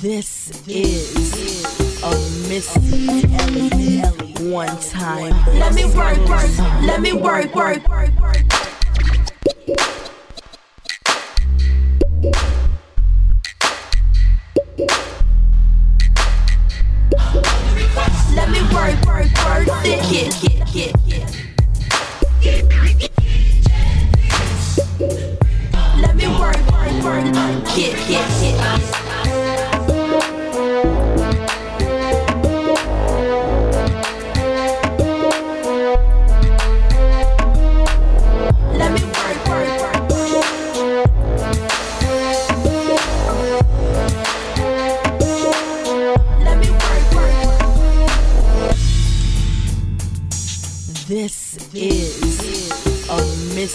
This, is, a mystery. One time. Let me work, work, let me work, work, work. work. This is a Miss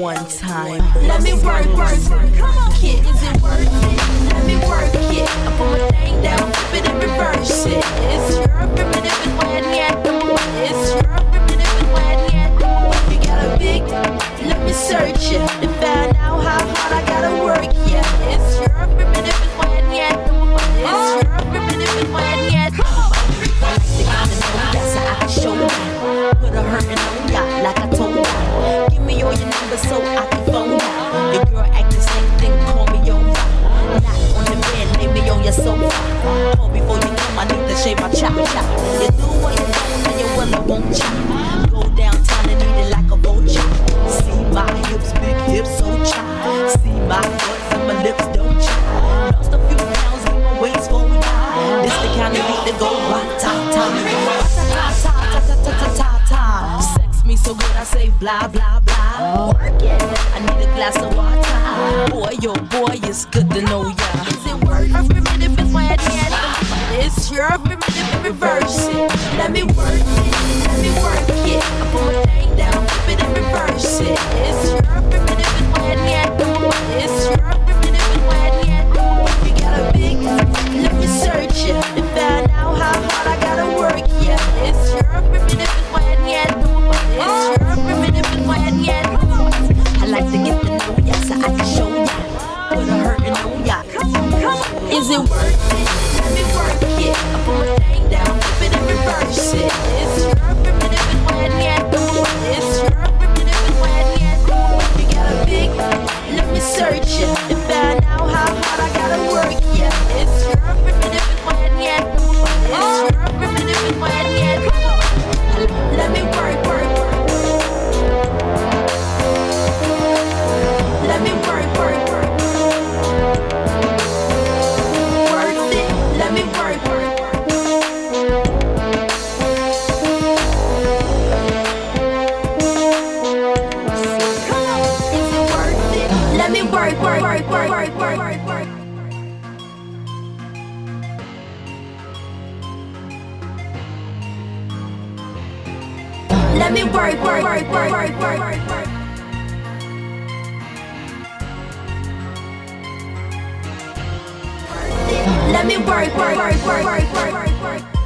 one time. Let me work, work, work. number so I can phone you. Your girl act the same thing, call me over. Not on the bed, lay me on your sofa. Call before you come, I need to shave my chop chop. so good I say blah blah blah. Work. I need a glass of water. Boy, yo, boy, it's good to know ya. Is it worth every primitive? It's my advantage. It's your primitive version. Let me work it. Let me work it. Let me work, work, work, work, work, work, work, work. work, work. Let me work, work, work, work, work, work, work.